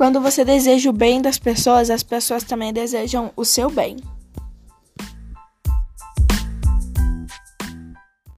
Quando você deseja o bem das pessoas, as pessoas também desejam o seu bem.